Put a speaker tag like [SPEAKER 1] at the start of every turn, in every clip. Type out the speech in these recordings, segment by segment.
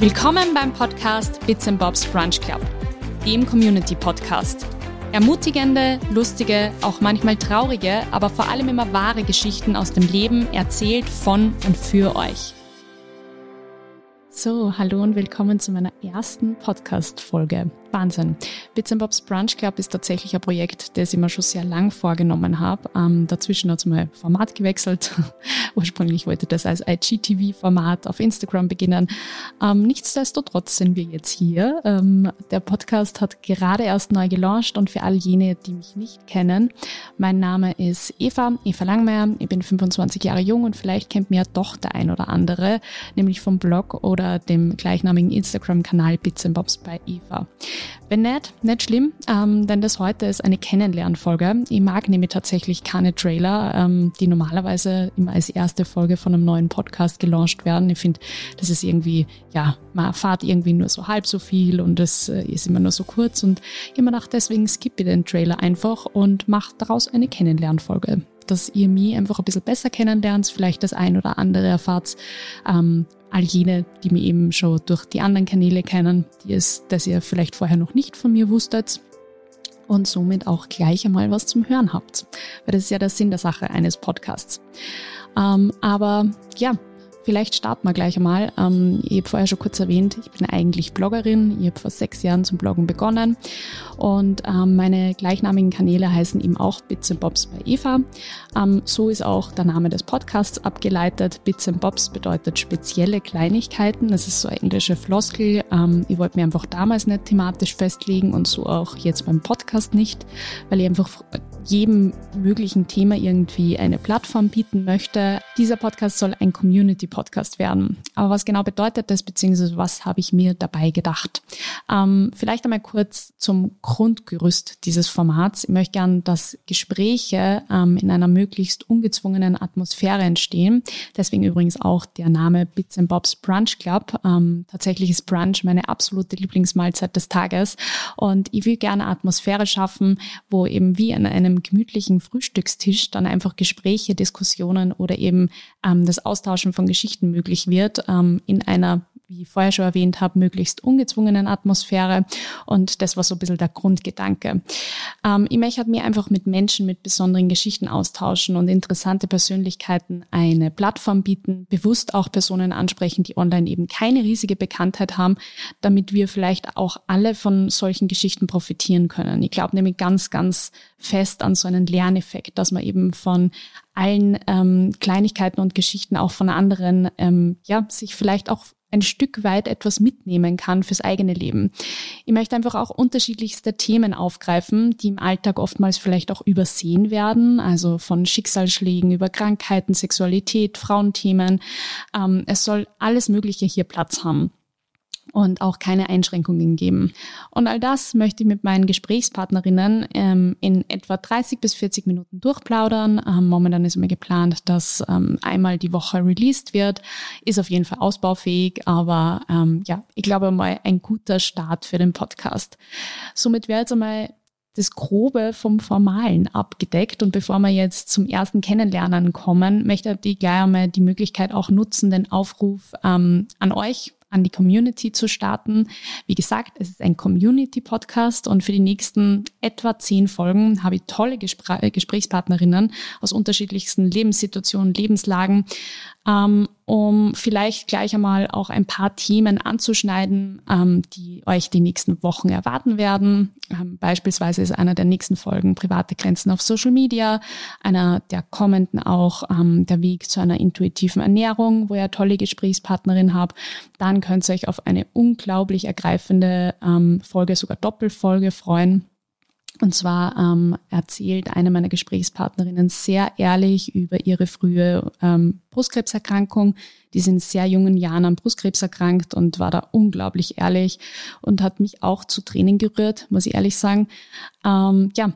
[SPEAKER 1] Willkommen beim Podcast Bits and Bobs Brunch Club, dem Community Podcast. Ermutigende, lustige, auch manchmal traurige, aber vor allem immer wahre Geschichten aus dem Leben erzählt von und für euch. So, hallo und willkommen zu meiner ersten Podcast-Folge. Wahnsinn. Bits Bobs Brunch Club ist tatsächlich ein Projekt, das ich mir schon sehr lang vorgenommen habe. Ähm, dazwischen hat es mal Format gewechselt. Ursprünglich wollte das als IGTV-Format auf Instagram beginnen. Ähm, nichtsdestotrotz sind wir jetzt hier. Ähm, der Podcast hat gerade erst neu gelauncht und für all jene, die mich nicht kennen, mein Name ist Eva, Eva Langmeier. Ich bin 25 Jahre jung und vielleicht kennt mir doch der ein oder andere, nämlich vom Blog oder dem gleichnamigen Instagram-Kanal Bits Bobs bei Eva. Wenn nicht, nicht schlimm, ähm, denn das heute ist eine Kennenlernfolge. Ich mag nämlich tatsächlich keine Trailer, ähm, die normalerweise immer als erste Folge von einem neuen Podcast gelauncht werden. Ich finde, das ist irgendwie, ja, man erfahrt irgendwie nur so halb so viel und es äh, ist immer nur so kurz und immer nach deswegen skippe ich den Trailer einfach und mache daraus eine Kennenlernfolge dass ihr mich einfach ein bisschen besser kennenlernt, vielleicht das ein oder andere erfahrt, ähm, all jene, die mich eben schon durch die anderen Kanäle kennen, die es, dass ihr vielleicht vorher noch nicht von mir wusstet und somit auch gleich einmal was zum Hören habt. Weil das ist ja der Sinn der Sache eines Podcasts. Ähm, aber ja, Vielleicht starten wir gleich einmal. Ähm, ich habe vorher schon kurz erwähnt, ich bin eigentlich Bloggerin. Ich habe vor sechs Jahren zum Bloggen begonnen und ähm, meine gleichnamigen Kanäle heißen eben auch Bits and Bobs bei Eva. Ähm, so ist auch der Name des Podcasts abgeleitet. Bits and Bobs bedeutet spezielle Kleinigkeiten. Das ist so eine englische Floskel. Ähm, ich wollte mir einfach damals nicht thematisch festlegen und so auch jetzt beim Podcast nicht, weil ich einfach jedem möglichen Thema irgendwie eine Plattform bieten möchte. Dieser Podcast soll ein Community-Podcast werden. Aber was genau bedeutet das, beziehungsweise was habe ich mir dabei gedacht? Ähm, vielleicht einmal kurz zum Grundgerüst dieses Formats. Ich möchte gern, dass Gespräche ähm, in einer möglichst ungezwungenen Atmosphäre entstehen. Deswegen übrigens auch der Name Bits and Bobs Brunch Club. Ähm, tatsächlich ist Brunch meine absolute Lieblingsmahlzeit des Tages. Und ich will gerne Atmosphäre schaffen, wo eben wie an einem einem gemütlichen Frühstückstisch dann einfach Gespräche, Diskussionen oder eben ähm, das Austauschen von Geschichten möglich wird ähm, in einer wie ich vorher schon erwähnt habe, möglichst ungezwungenen Atmosphäre. Und das war so ein bisschen der Grundgedanke. Ähm, ich möchte mir einfach mit Menschen mit besonderen Geschichten austauschen und interessante Persönlichkeiten eine Plattform bieten, bewusst auch Personen ansprechen, die online eben keine riesige Bekanntheit haben, damit wir vielleicht auch alle von solchen Geschichten profitieren können. Ich glaube nämlich ganz, ganz fest an so einen Lerneffekt, dass man eben von allen ähm, Kleinigkeiten und Geschichten auch von anderen, ähm, ja, sich vielleicht auch ein Stück weit etwas mitnehmen kann fürs eigene Leben. Ich möchte einfach auch unterschiedlichste Themen aufgreifen, die im Alltag oftmals vielleicht auch übersehen werden, also von Schicksalsschlägen über Krankheiten, Sexualität, Frauenthemen. Ähm, es soll alles Mögliche hier Platz haben und auch keine Einschränkungen geben. Und all das möchte ich mit meinen Gesprächspartnerinnen ähm, in etwa 30 bis 40 Minuten durchplaudern. Ähm, momentan ist mir geplant, dass ähm, einmal die Woche released wird. Ist auf jeden Fall ausbaufähig, aber ähm, ja, ich glaube mal ein guter Start für den Podcast. Somit wäre jetzt einmal das Grobe vom Formalen abgedeckt. Und bevor wir jetzt zum ersten Kennenlernen kommen, möchte ich gleich einmal die Möglichkeit auch nutzen, den Aufruf ähm, an euch an die Community zu starten. Wie gesagt, es ist ein Community-Podcast und für die nächsten etwa zehn Folgen habe ich tolle Gespr äh, Gesprächspartnerinnen aus unterschiedlichsten Lebenssituationen, Lebenslagen, ähm, um vielleicht gleich einmal auch ein paar Themen anzuschneiden, ähm, die euch die nächsten Wochen erwarten werden. Ähm, beispielsweise ist einer der nächsten Folgen private Grenzen auf Social Media, einer der kommenden auch ähm, der Weg zu einer intuitiven Ernährung, wo ihr tolle Gesprächspartnerin habt. Dann könnt ihr euch auf eine unglaublich ergreifende ähm, Folge, sogar Doppelfolge freuen und zwar ähm, erzählt eine meiner Gesprächspartnerinnen sehr ehrlich über ihre frühe ähm, Brustkrebserkrankung. Die sind sehr jungen Jahren an Brustkrebs erkrankt und war da unglaublich ehrlich und hat mich auch zu Tränen gerührt, muss ich ehrlich sagen. Ähm, ja,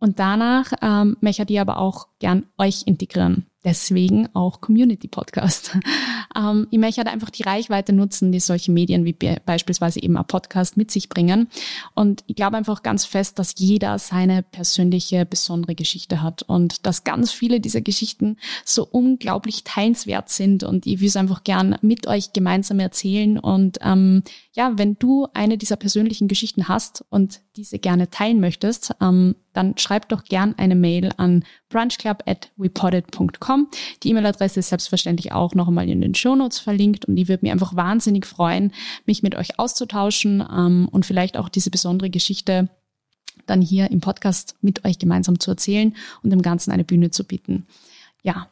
[SPEAKER 1] und danach ähm, möchte ich aber auch gern euch integrieren. Deswegen auch Community Podcast. Ähm, ich möchte halt einfach die Reichweite nutzen, die solche Medien wie beispielsweise eben ein Podcast mit sich bringen. Und ich glaube einfach ganz fest, dass jeder seine persönliche, besondere Geschichte hat und dass ganz viele dieser Geschichten so unglaublich teilenswert sind. Und ich will es einfach gern mit euch gemeinsam erzählen. Und ähm, ja, wenn du eine dieser persönlichen Geschichten hast und diese gerne teilen möchtest, ähm, dann schreib doch gern eine Mail an brunchclub at wepotted.com. Die E-Mail-Adresse ist selbstverständlich auch noch einmal in den Shownotes verlinkt und ich würde mich einfach wahnsinnig freuen, mich mit euch auszutauschen ähm, und vielleicht auch diese besondere Geschichte dann hier im Podcast mit euch gemeinsam zu erzählen und dem Ganzen eine Bühne zu bieten. Ja,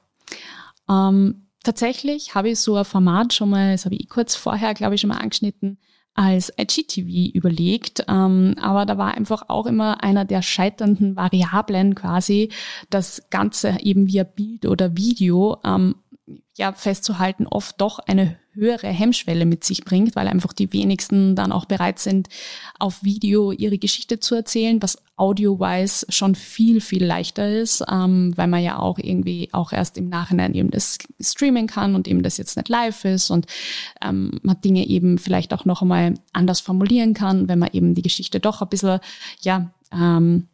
[SPEAKER 1] ähm, tatsächlich habe ich so ein Format schon mal, das habe ich kurz vorher, glaube ich, schon mal angeschnitten, als IGTV überlegt, ähm, aber da war einfach auch immer einer der scheiternden Variablen quasi, das Ganze eben via Bild oder Video ähm, ja festzuhalten, oft doch eine höhere Hemmschwelle mit sich bringt, weil einfach die wenigsten dann auch bereit sind, auf Video ihre Geschichte zu erzählen, was audio-wise schon viel, viel leichter ist, ähm, weil man ja auch irgendwie auch erst im Nachhinein eben das streamen kann und eben das jetzt nicht live ist und ähm, man Dinge eben vielleicht auch noch einmal anders formulieren kann, wenn man eben die Geschichte doch ein bisschen, ja, ähm,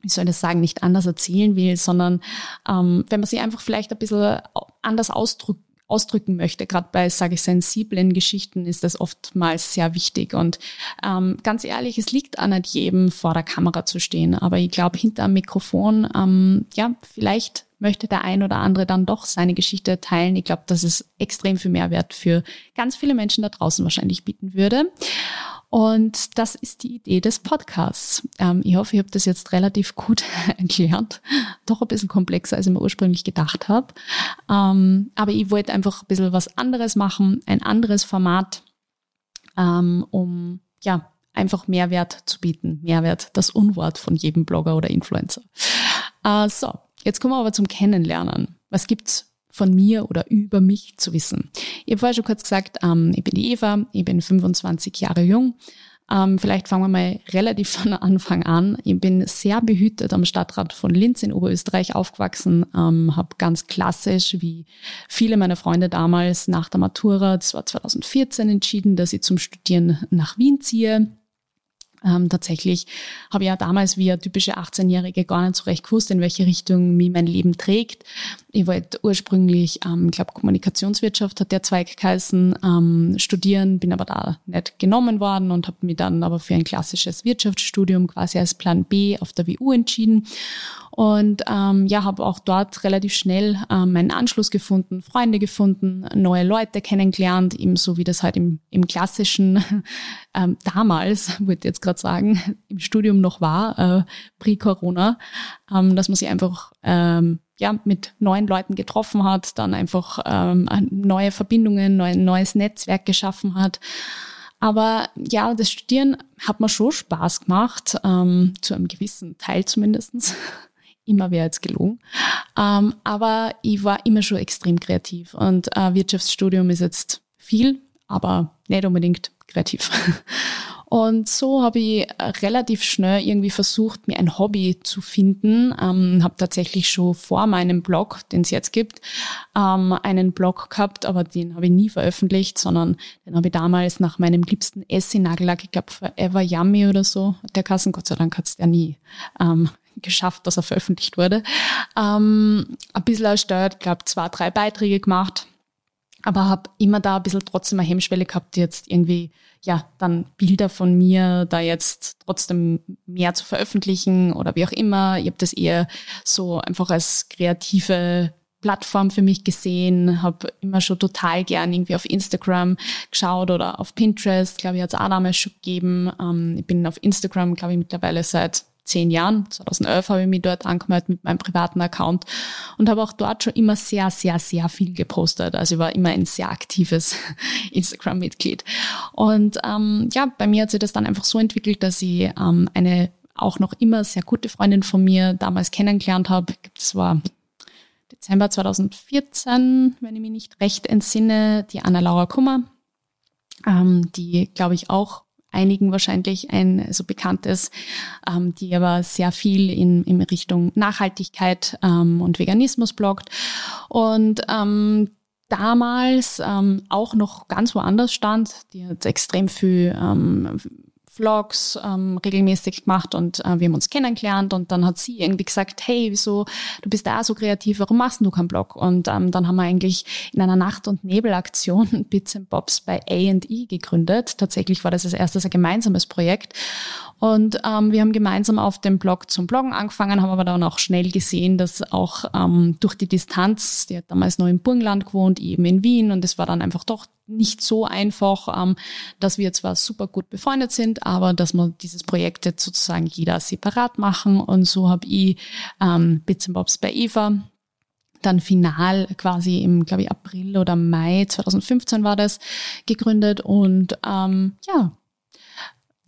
[SPEAKER 1] wie soll ich das sagen, nicht anders erzählen will, sondern ähm, wenn man sie einfach vielleicht ein bisschen anders ausdrückt, ausdrücken möchte. Gerade bei, sage ich, sensiblen Geschichten ist das oftmals sehr wichtig. Und ähm, ganz ehrlich, es liegt an jedem, vor der Kamera zu stehen. Aber ich glaube, hinter einem Mikrofon, ähm, ja, vielleicht möchte der ein oder andere dann doch seine Geschichte teilen. Ich glaube, dass es extrem viel Mehrwert für ganz viele Menschen da draußen wahrscheinlich bieten würde. Und das ist die Idee des Podcasts. Ähm, ich hoffe, ich habe das jetzt relativ gut erklärt. Doch ein bisschen komplexer, als ich mir ursprünglich gedacht habe. Ähm, aber ich wollte einfach ein bisschen was anderes machen, ein anderes Format, ähm, um ja einfach Mehrwert zu bieten. Mehrwert, das Unwort von jedem Blogger oder Influencer. Äh, so, jetzt kommen wir aber zum Kennenlernen. Was gibt's von mir oder über mich zu wissen. Ich habe vorher schon kurz gesagt, ähm, ich bin die Eva, ich bin 25 Jahre jung. Ähm, vielleicht fangen wir mal relativ von Anfang an. Ich bin sehr behütet am Stadtrat von Linz in Oberösterreich aufgewachsen, ähm, habe ganz klassisch, wie viele meiner Freunde damals nach der Matura, das war 2014, entschieden, dass ich zum Studieren nach Wien ziehe. Ähm, tatsächlich habe ich ja damals wie eine typische 18-Jährige gar nicht so recht gewusst, in welche Richtung mich mein Leben trägt. Ich wollte ursprünglich, ähm, ich glaube, Kommunikationswirtschaft hat der Zweig geheißen, ähm, studieren, bin aber da nicht genommen worden und habe mich dann aber für ein klassisches Wirtschaftsstudium quasi als Plan B auf der WU entschieden und ähm, ja, habe auch dort relativ schnell ähm, meinen Anschluss gefunden, Freunde gefunden, neue Leute kennengelernt, ebenso wie das halt im, im klassischen ähm, damals, würde ich jetzt gerade sagen, im Studium noch war, äh, pre-Corona, ähm, dass man sich einfach ähm, ja, mit neuen Leuten getroffen hat, dann einfach ähm, neue Verbindungen, ein neues Netzwerk geschaffen hat. Aber ja, das Studieren hat mir schon Spaß gemacht, ähm, zu einem gewissen Teil zumindestens immer wäre jetzt gelogen. Ähm, aber ich war immer schon extrem kreativ und äh, Wirtschaftsstudium ist jetzt viel, aber nicht unbedingt kreativ. Und so habe ich relativ schnell irgendwie versucht, mir ein Hobby zu finden. Ähm, habe tatsächlich schon vor meinem Blog, den es jetzt gibt, ähm, einen Blog gehabt, aber den habe ich nie veröffentlicht, sondern den habe ich damals nach meinem liebsten Essie-Nagellack, ich glaube Forever Yummy oder so, der Kassen, Gott sei Dank hat es der nie ähm, geschafft, dass er veröffentlicht wurde. Ähm, ein bisschen erstört, glaube zwei, drei Beiträge gemacht, aber habe immer da ein bisschen trotzdem eine Hemmschwelle gehabt, jetzt irgendwie, ja, dann Bilder von mir da jetzt trotzdem mehr zu veröffentlichen oder wie auch immer. Ich habe das eher so einfach als kreative Plattform für mich gesehen, habe immer schon total gern irgendwie auf Instagram geschaut oder auf Pinterest, glaube ich, hat es auch damals schon gegeben. Ähm, ich bin auf Instagram, glaube ich, mittlerweile seit zehn Jahren. 2011 habe ich mich dort angemeldet mit meinem privaten Account und habe auch dort schon immer sehr, sehr, sehr viel gepostet. Also ich war immer ein sehr aktives Instagram-Mitglied. Und ähm, ja, bei mir hat sich das dann einfach so entwickelt, dass ich ähm, eine auch noch immer sehr gute Freundin von mir damals kennengelernt habe. Das war Dezember 2014, wenn ich mich nicht recht entsinne, die Anna-Laura Kummer, ähm, die, glaube ich, auch einigen wahrscheinlich ein so bekanntes, ähm, die aber sehr viel in, in Richtung Nachhaltigkeit ähm, und Veganismus bloggt. Und ähm, damals ähm, auch noch ganz woanders stand. Die hat extrem viel ähm, Vlogs ähm, regelmäßig gemacht und äh, wir haben uns kennengelernt und dann hat sie irgendwie gesagt, hey, wieso, du bist da so kreativ, warum machst du keinen Blog? Und ähm, dann haben wir eigentlich in einer Nacht- und Nebelaktion Bits and Bobs bei A&E gegründet. Tatsächlich war das als erstes ein gemeinsames Projekt und ähm, wir haben gemeinsam auf dem Blog zum Bloggen angefangen, haben aber dann auch schnell gesehen, dass auch ähm, durch die Distanz, die hat damals noch im Burgenland gewohnt, eben in Wien und es war dann einfach doch nicht so einfach, ähm, dass wir zwar super gut befreundet sind, aber dass wir dieses Projekt jetzt sozusagen jeder separat machen. Und so habe ich ähm, Bits and Bobs bei Eva dann final quasi im, glaube ich, April oder Mai 2015 war das gegründet. Und ähm, ja,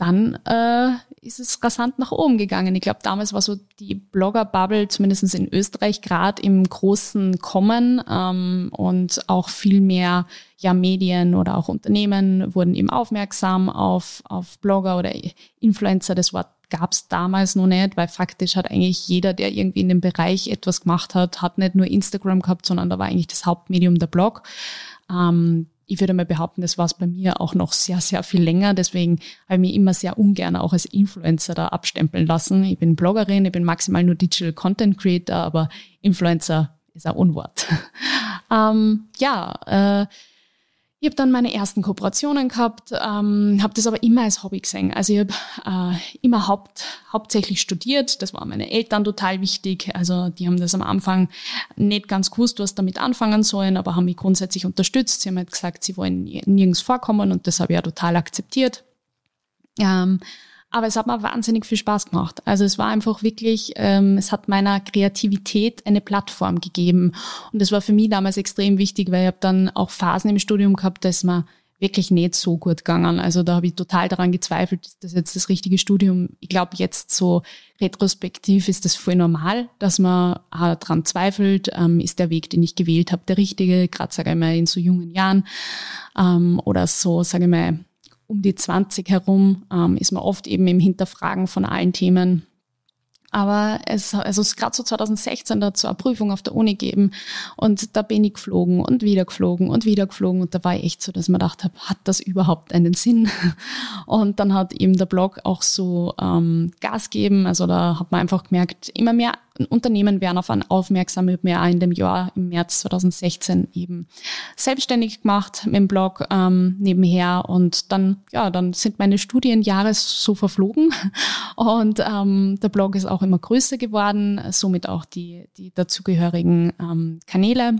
[SPEAKER 1] dann äh, ist es rasant nach oben gegangen. Ich glaube, damals war so die Blogger-Bubble, zumindest in Österreich, gerade im großen Kommen ähm, und auch viel mehr ja, Medien oder auch Unternehmen wurden eben aufmerksam auf, auf Blogger oder Influencer. Das Wort gab es damals noch nicht, weil faktisch hat eigentlich jeder, der irgendwie in dem Bereich etwas gemacht hat, hat nicht nur Instagram gehabt, sondern da war eigentlich das Hauptmedium der Blog. Ähm, ich würde mal behaupten, das war es bei mir auch noch sehr, sehr viel länger. Deswegen habe ich mich immer sehr ungern auch als Influencer da abstempeln lassen. Ich bin Bloggerin, ich bin maximal nur Digital Content Creator, aber Influencer ist ein Unwort. ähm, ja, äh, ich habe dann meine ersten Kooperationen gehabt, ähm, habe das aber immer als Hobby gesehen. Also ich habe äh, immer haupt, hauptsächlich studiert. Das war meine Eltern total wichtig. Also die haben das am Anfang nicht ganz gewusst, was damit anfangen sollen, aber haben mich grundsätzlich unterstützt. Sie haben halt gesagt, sie wollen nirgends vorkommen und das habe ich ja total akzeptiert. Ähm, aber es hat mir wahnsinnig viel Spaß gemacht. Also es war einfach wirklich, ähm, es hat meiner Kreativität eine Plattform gegeben. Und das war für mich damals extrem wichtig, weil ich habe dann auch Phasen im Studium gehabt, dass mir wirklich nicht so gut gegangen. Also da habe ich total daran gezweifelt, ist das jetzt das richtige Studium? Ich glaube, jetzt so retrospektiv ist das voll normal, dass man daran zweifelt, ähm, ist der Weg, den ich gewählt habe, der richtige, gerade sage ich mal in so jungen Jahren ähm, oder so, sage ich mal, um die 20 herum ähm, ist man oft eben im Hinterfragen von allen Themen aber es, also es gerade so 2016 dazu eine Prüfung auf der Uni gegeben und da bin ich geflogen und wieder geflogen und wieder geflogen und da war ich echt so, dass man gedacht habe, hat das überhaupt einen Sinn? Und dann hat eben der Blog auch so ähm, Gas gegeben. Also da hat man einfach gemerkt, immer mehr Unternehmen werden auf einen aufmerksam. Ich habe auch in dem Jahr, im März 2016 eben selbstständig gemacht mit dem Blog ähm, nebenher und dann, ja, dann sind meine Studienjahre so verflogen und ähm, der Blog ist auch immer größer geworden, somit auch die, die dazugehörigen ähm, Kanäle.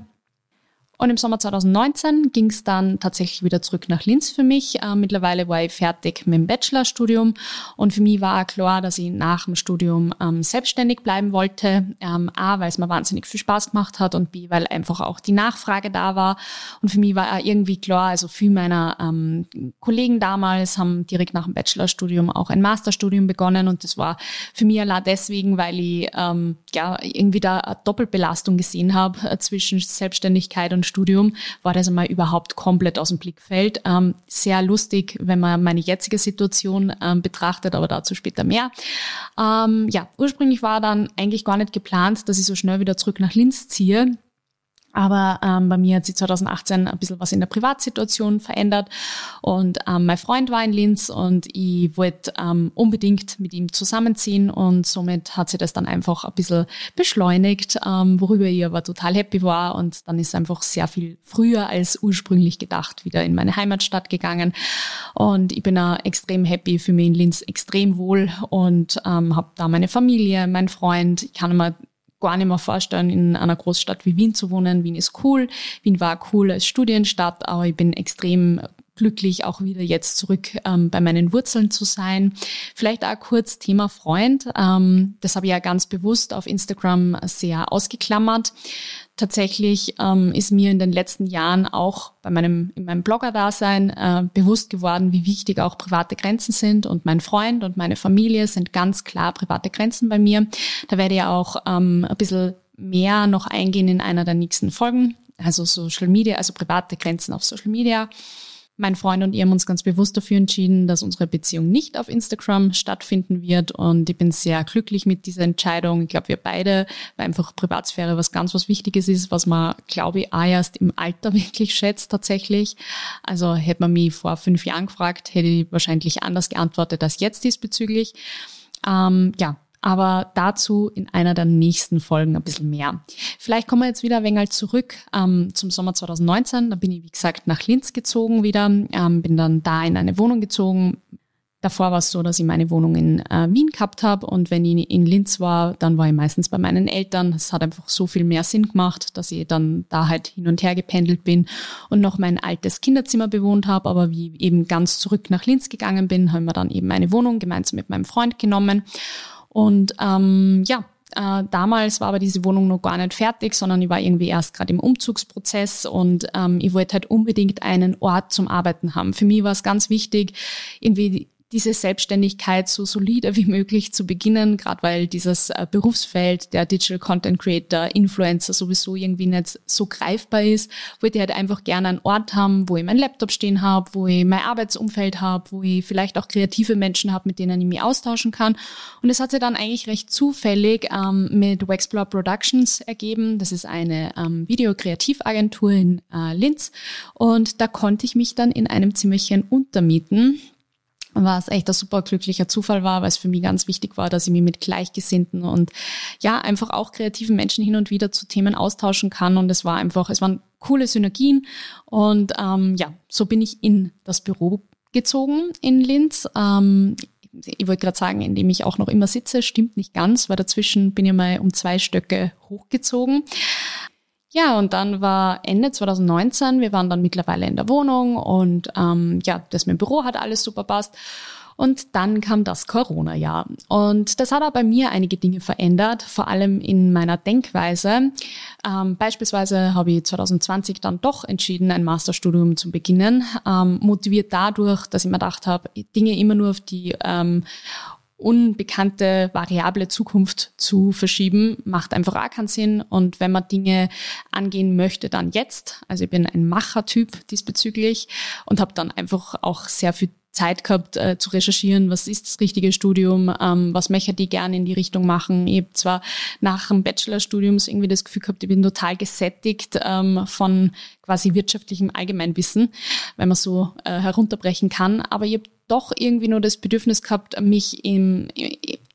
[SPEAKER 1] Und im Sommer 2019 ging es dann tatsächlich wieder zurück nach Linz für mich. Äh, mittlerweile war ich fertig mit dem Bachelorstudium und für mich war klar, dass ich nach dem Studium ähm, selbstständig bleiben wollte. Ähm, A, weil es mir wahnsinnig viel Spaß gemacht hat und B, weil einfach auch die Nachfrage da war. Und für mich war irgendwie klar, also viele meiner ähm, Kollegen damals haben direkt nach dem Bachelorstudium auch ein Masterstudium begonnen und das war für mich allein deswegen, weil ich ähm, ja irgendwie da eine Doppelbelastung gesehen habe äh, zwischen Selbstständigkeit und Studium war das einmal überhaupt komplett aus dem Blickfeld. Ähm, sehr lustig, wenn man meine jetzige Situation ähm, betrachtet, aber dazu später mehr. Ähm, ja, ursprünglich war dann eigentlich gar nicht geplant, dass ich so schnell wieder zurück nach Linz ziehe. Aber ähm, bei mir hat sich 2018 ein bisschen was in der Privatsituation verändert. Und ähm, mein Freund war in Linz und ich wollte ähm, unbedingt mit ihm zusammenziehen. Und somit hat sich das dann einfach ein bisschen beschleunigt, ähm, worüber ich aber total happy war. Und dann ist einfach sehr viel früher als ursprünglich gedacht wieder in meine Heimatstadt gegangen. Und ich bin auch extrem happy, für mich in Linz extrem wohl und ähm, habe da meine Familie, mein Freund, ich kann immer gar nicht mehr vorstellen, in einer Großstadt wie Wien zu wohnen. Wien ist cool. Wien war cool als Studienstadt, aber ich bin extrem glücklich, auch wieder jetzt zurück ähm, bei meinen Wurzeln zu sein. Vielleicht auch kurz Thema Freund. Ähm, das habe ich ja ganz bewusst auf Instagram sehr ausgeklammert. Tatsächlich ähm, ist mir in den letzten Jahren auch bei meinem, in meinem Blogger-Dasein äh, bewusst geworden, wie wichtig auch private Grenzen sind. Und mein Freund und meine Familie sind ganz klar private Grenzen bei mir. Da werde ich auch ähm, ein bisschen mehr noch eingehen in einer der nächsten Folgen. Also Social Media, also private Grenzen auf Social Media. Mein Freund und ich haben uns ganz bewusst dafür entschieden, dass unsere Beziehung nicht auf Instagram stattfinden wird. Und ich bin sehr glücklich mit dieser Entscheidung. Ich glaube, wir beide, weil einfach Privatsphäre was ganz was Wichtiges ist, was man, glaube ich, auch erst im Alter wirklich schätzt tatsächlich. Also hätte man mich vor fünf Jahren gefragt, hätte ich wahrscheinlich anders geantwortet als jetzt diesbezüglich. Ähm, ja, aber dazu in einer der nächsten Folgen ein bisschen mehr. Vielleicht kommen wir jetzt wieder ein wenig zurück ähm, zum Sommer 2019. Da bin ich, wie gesagt, nach Linz gezogen wieder, ähm, bin dann da in eine Wohnung gezogen. Davor war es so, dass ich meine Wohnung in äh, Wien gehabt habe und wenn ich in Linz war, dann war ich meistens bei meinen Eltern. Es hat einfach so viel mehr Sinn gemacht, dass ich dann da halt hin und her gependelt bin und noch mein altes Kinderzimmer bewohnt habe. Aber wie eben ganz zurück nach Linz gegangen bin, haben wir dann eben eine Wohnung gemeinsam mit meinem Freund genommen. Und ähm, ja, äh, damals war aber diese Wohnung noch gar nicht fertig, sondern ich war irgendwie erst gerade im Umzugsprozess und ähm, ich wollte halt unbedingt einen Ort zum Arbeiten haben. Für mich war es ganz wichtig, irgendwie diese Selbstständigkeit so solide wie möglich zu beginnen, gerade weil dieses äh, Berufsfeld der Digital Content Creator, Influencer sowieso irgendwie nicht so greifbar ist, wollte ich halt einfach gerne einen Ort haben, wo ich meinen Laptop stehen habe, wo ich mein Arbeitsumfeld habe, wo ich vielleicht auch kreative Menschen habe, mit denen ich mich austauschen kann. Und es hat sich dann eigentlich recht zufällig ähm, mit Wexplore Productions ergeben. Das ist eine ähm, Videokreativagentur in äh, Linz. Und da konnte ich mich dann in einem Zimmerchen untermieten was echt ein super glücklicher Zufall war, weil es für mich ganz wichtig war, dass ich mich mit Gleichgesinnten und ja, einfach auch kreativen Menschen hin und wieder zu Themen austauschen kann. Und es war einfach, es waren coole Synergien. Und ähm, ja, so bin ich in das Büro gezogen in Linz. Ähm, ich wollte gerade sagen, in dem ich auch noch immer sitze, stimmt nicht ganz, weil dazwischen bin ich mal um zwei Stöcke hochgezogen. Ja, und dann war Ende 2019, wir waren dann mittlerweile in der Wohnung und ähm, ja, das mit dem Büro hat alles super passt. Und dann kam das Corona-Jahr. Und das hat auch bei mir einige Dinge verändert, vor allem in meiner Denkweise. Ähm, beispielsweise habe ich 2020 dann doch entschieden, ein Masterstudium zu beginnen, ähm, motiviert dadurch, dass ich mir gedacht habe, Dinge immer nur auf die ähm, unbekannte variable Zukunft zu verschieben, macht einfach auch keinen Sinn. Und wenn man Dinge angehen möchte, dann jetzt. Also ich bin ein Machertyp diesbezüglich und habe dann einfach auch sehr viel Zeit gehabt äh, zu recherchieren, was ist das richtige Studium, ähm, was möchte ich gerne in die Richtung machen. Ich habe zwar nach dem Bachelorstudium irgendwie das Gefühl gehabt, ich bin total gesättigt ähm, von quasi wirtschaftlichem Allgemeinwissen, wenn man so äh, herunterbrechen kann, aber ich habe doch irgendwie nur das Bedürfnis gehabt, mich im,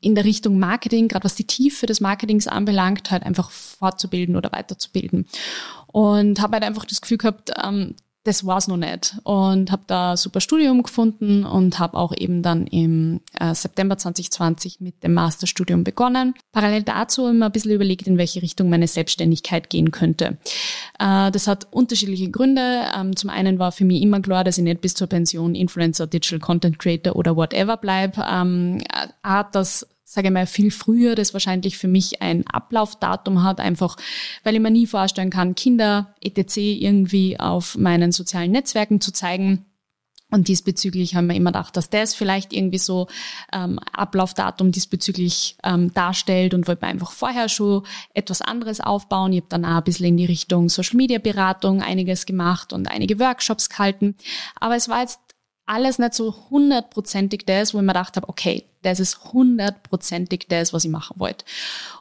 [SPEAKER 1] in der Richtung Marketing, gerade was die Tiefe des Marketings anbelangt, halt einfach fortzubilden oder weiterzubilden. Und habe halt einfach das Gefühl gehabt, ähm, das war's noch nicht und habe da super Studium gefunden und habe auch eben dann im äh, September 2020 mit dem Masterstudium begonnen. Parallel dazu immer ein bisschen überlegt, in welche Richtung meine Selbstständigkeit gehen könnte. Äh, das hat unterschiedliche Gründe. Ähm, zum einen war für mich immer klar, dass ich nicht bis zur Pension Influencer, Digital Content Creator oder whatever bleib. Ähm, hat das sage ich mal, viel früher, das wahrscheinlich für mich ein Ablaufdatum hat, einfach weil ich mir nie vorstellen kann, Kinder etc. irgendwie auf meinen sozialen Netzwerken zu zeigen. Und diesbezüglich haben wir immer gedacht, dass das vielleicht irgendwie so ähm, Ablaufdatum diesbezüglich ähm, darstellt und wollte einfach vorher schon etwas anderes aufbauen. Ich habe dann auch ein bisschen in die Richtung Social Media Beratung einiges gemacht und einige Workshops gehalten. Aber es war jetzt alles nicht so hundertprozentig das, wo ich mir gedacht habe, okay, das ist hundertprozentig das, was ich machen wollte.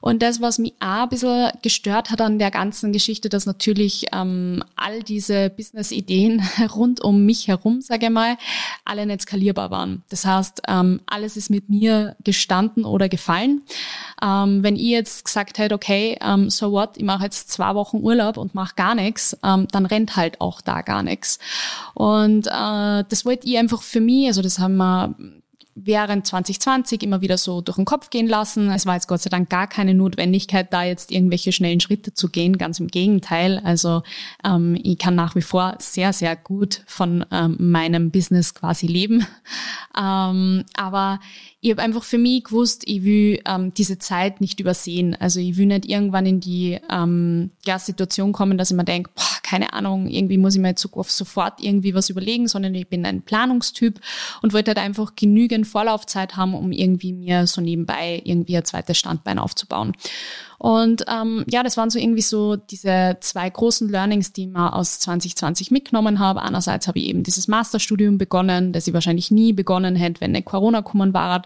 [SPEAKER 1] Und das, was mich auch ein bisschen gestört hat an der ganzen Geschichte, dass natürlich ähm, all diese Business-Ideen rund um mich herum, sage ich mal, alle nicht skalierbar waren. Das heißt, ähm, alles ist mit mir gestanden oder gefallen. Ähm, wenn ich jetzt gesagt hätte, okay, ähm, so what, ich mache jetzt zwei Wochen Urlaub und mache gar nichts, ähm, dann rennt halt auch da gar nichts. Und äh, das wollte ich einfach für mich, also das haben wir während 2020 immer wieder so durch den Kopf gehen lassen. Es war jetzt Gott sei Dank gar keine Notwendigkeit, da jetzt irgendwelche schnellen Schritte zu gehen. Ganz im Gegenteil. Also ähm, ich kann nach wie vor sehr, sehr gut von ähm, meinem Business quasi leben. Ähm, aber ich habe einfach für mich gewusst, ich will ähm, diese Zeit nicht übersehen. Also ich will nicht irgendwann in die ähm, ja, Situation kommen, dass ich mir denke, boah, keine Ahnung, irgendwie muss ich mir jetzt sofort irgendwie was überlegen, sondern ich bin ein Planungstyp und wollte halt einfach genügend bisschen Vorlaufzeit haben, um irgendwie mir so nebenbei irgendwie ein zweites Standbein aufzubauen. Und ähm, ja, das waren so irgendwie so diese zwei großen Learnings, die ich aus 2020 mitgenommen habe. Einerseits habe ich eben dieses Masterstudium begonnen, das ich wahrscheinlich nie begonnen hätte, wenn nicht Corona kommen war.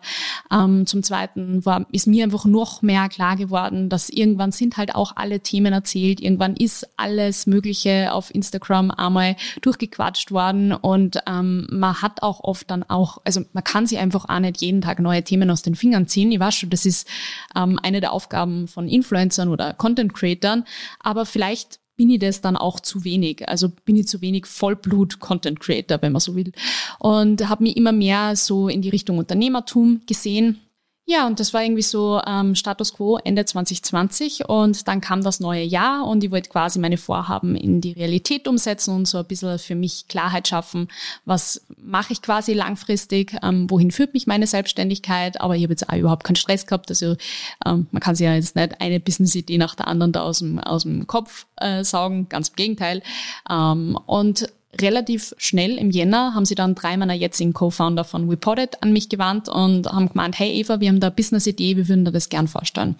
[SPEAKER 1] Ähm, zum Zweiten war, ist mir einfach noch mehr klar geworden, dass irgendwann sind halt auch alle Themen erzählt. Irgendwann ist alles Mögliche auf Instagram einmal durchgequatscht worden und ähm, man hat auch oft dann auch, also man kann sich einfach auch nicht jeden Tag neue Themen aus den Fingern ziehen. Ich weiß schon, das ist ähm, eine der Aufgaben von Influencern oder Content Creatern, aber vielleicht bin ich das dann auch zu wenig. Also bin ich zu wenig Vollblut-Content Creator, wenn man so will. Und habe mich immer mehr so in die Richtung Unternehmertum gesehen ja, und das war irgendwie so ähm, Status quo Ende 2020 und dann kam das neue Jahr und ich wollte quasi meine Vorhaben in die Realität umsetzen und so ein bisschen für mich Klarheit schaffen, was mache ich quasi langfristig, ähm, wohin führt mich meine Selbstständigkeit, aber ich habe jetzt auch überhaupt keinen Stress gehabt, also ähm, man kann sich ja jetzt nicht eine Business-Idee nach der anderen da aus dem, aus dem Kopf äh, saugen, ganz im Gegenteil. Ähm, und relativ schnell im Jänner haben sie dann drei meiner jetzigen Co-Founder von Reported an mich gewandt und haben gemeint, hey Eva, wir haben da Business-Idee, wir würden dir das gern vorstellen.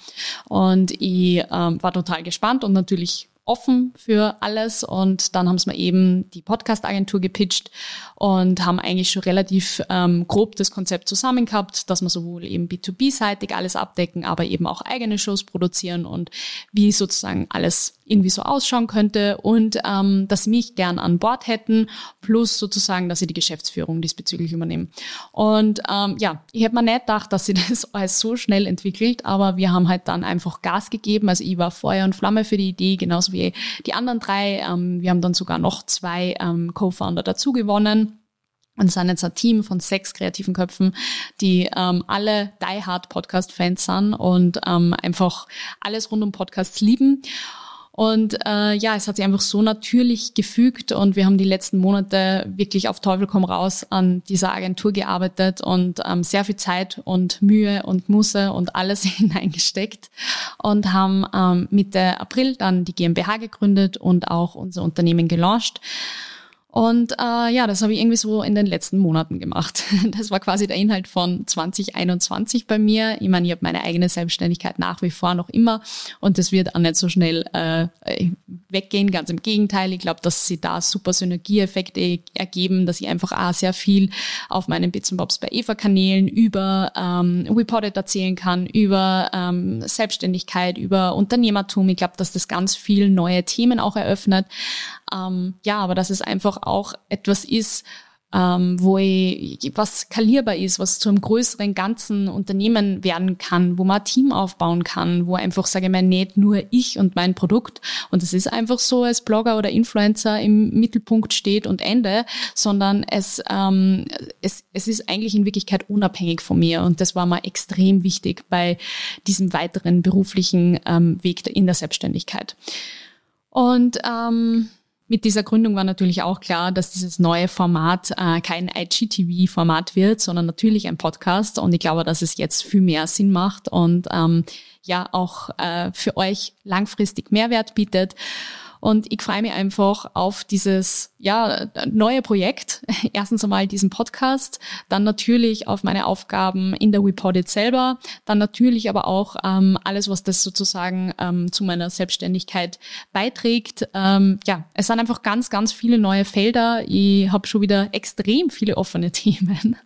[SPEAKER 1] Und ich ähm, war total gespannt und natürlich offen für alles und dann haben sie mir eben die Podcast-Agentur gepitcht und haben eigentlich schon relativ ähm, grob das Konzept zusammen gehabt, dass wir sowohl eben B2B-seitig alles abdecken, aber eben auch eigene Shows produzieren und wie sozusagen alles irgendwie so ausschauen könnte und ähm, dass sie mich gern an Bord hätten, plus sozusagen, dass sie die Geschäftsführung diesbezüglich übernehmen. Und ähm, ja, ich hätte mir nicht gedacht, dass sie das alles so schnell entwickelt, aber wir haben halt dann einfach Gas gegeben. Also ich war Feuer und Flamme für die Idee, genauso wie die anderen drei. Ähm, wir haben dann sogar noch zwei ähm, Co-Founder dazu gewonnen. Und sind jetzt ein Team von sechs kreativen Köpfen, die ähm, alle Die Hard Podcast-Fans sind und ähm, einfach alles rund um Podcasts lieben. Und äh, ja, es hat sich einfach so natürlich gefügt und wir haben die letzten Monate wirklich auf Teufel komm raus an dieser Agentur gearbeitet und ähm, sehr viel Zeit und Mühe und Musse und alles hineingesteckt und haben ähm, Mitte April dann die GmbH gegründet und auch unser Unternehmen gelauncht. Und äh, ja, das habe ich irgendwie so in den letzten Monaten gemacht. Das war quasi der Inhalt von 2021 bei mir. Ich meine, ich habe meine eigene Selbstständigkeit nach wie vor noch immer und das wird auch nicht so schnell äh, weggehen. Ganz im Gegenteil. Ich glaube, dass sie da super Synergieeffekte ergeben, dass ich einfach auch sehr viel auf meinen Bits Bobs bei Eva-Kanälen über ähm, Reported erzählen kann, über ähm, Selbstständigkeit, über Unternehmertum. Ich glaube, dass das ganz viel neue Themen auch eröffnet. Ähm, ja, aber dass es einfach auch etwas ist, ähm, wo ich, was skalierbar ist, was zu einem größeren ganzen Unternehmen werden kann, wo man ein Team aufbauen kann, wo einfach, sage ich mal, nicht nur ich und mein Produkt und es ist einfach so als Blogger oder Influencer im Mittelpunkt steht und Ende, sondern es, ähm, es, es ist eigentlich in Wirklichkeit unabhängig von mir und das war mir extrem wichtig bei diesem weiteren beruflichen ähm, Weg in der Selbstständigkeit. Und ähm, mit dieser Gründung war natürlich auch klar, dass dieses neue Format äh, kein IGTV-Format wird, sondern natürlich ein Podcast. Und ich glaube, dass es jetzt viel mehr Sinn macht und ähm, ja auch äh, für euch langfristig Mehrwert bietet. Und ich freue mich einfach auf dieses ja, neue Projekt. Erstens einmal diesen Podcast, dann natürlich auf meine Aufgaben in der Reported selber, dann natürlich aber auch ähm, alles, was das sozusagen ähm, zu meiner Selbstständigkeit beiträgt. Ähm, ja, es sind einfach ganz, ganz viele neue Felder. Ich habe schon wieder extrem viele offene Themen.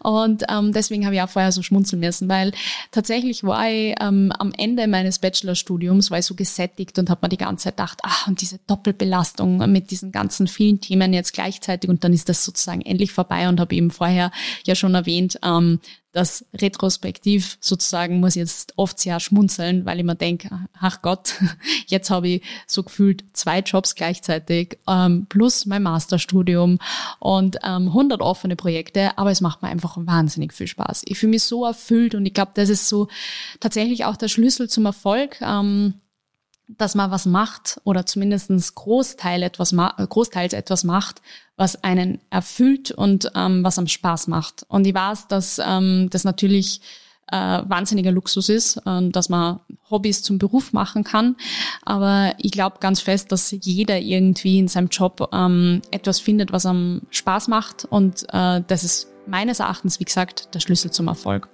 [SPEAKER 1] Und ähm, deswegen habe ich auch vorher so schmunzeln müssen, weil tatsächlich war ich ähm, am Ende meines Bachelorstudiums, war ich so gesättigt und habe mir die ganze Zeit gedacht, ach, und diese Doppelbelastung mit diesen ganzen vielen Themen jetzt gleichzeitig und dann ist das sozusagen endlich vorbei und habe eben vorher ja schon erwähnt, ähm, das retrospektiv sozusagen muss jetzt oft sehr schmunzeln, weil ich mir denke, ach Gott, jetzt habe ich so gefühlt zwei Jobs gleichzeitig ähm, plus mein Masterstudium und ähm, 100 offene Projekte, aber es macht mir einfach wahnsinnig viel Spaß. Ich fühle mich so erfüllt und ich glaube, das ist so tatsächlich auch der Schlüssel zum Erfolg. Ähm, dass man was macht oder zumindestens Großteil etwas großteils etwas macht, was einen erfüllt und ähm, was am Spaß macht. Und ich weiß, dass ähm, das natürlich äh, wahnsinniger Luxus ist, äh, dass man Hobbys zum Beruf machen kann. Aber ich glaube ganz fest, dass jeder irgendwie in seinem Job ähm, etwas findet, was am Spaß macht. Und äh, das ist meines Erachtens, wie gesagt, der Schlüssel zum Erfolg.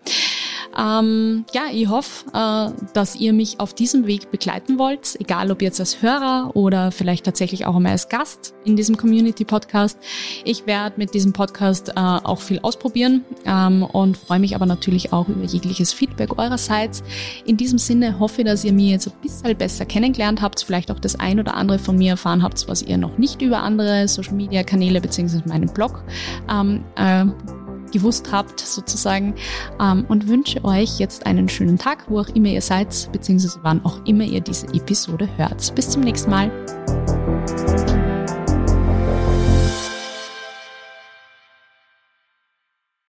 [SPEAKER 1] Ähm, ja, ich hoffe, äh, dass ihr mich auf diesem Weg begleiten wollt, egal ob jetzt als Hörer oder vielleicht tatsächlich auch einmal als Gast in diesem Community-Podcast. Ich werde mit diesem Podcast äh, auch viel ausprobieren ähm, und freue mich aber natürlich auch über jegliches Feedback eurerseits. In diesem Sinne hoffe ich, dass ihr mir jetzt ein bisschen besser kennengelernt habt, vielleicht auch das ein oder andere von mir erfahren habt, was ihr noch nicht über andere Social-Media-Kanäle bzw. meinen Blog ähm, äh, gewusst habt sozusagen ähm, und wünsche euch jetzt einen schönen Tag, wo auch immer ihr seid, beziehungsweise wann auch immer ihr diese Episode hört. Bis zum nächsten Mal.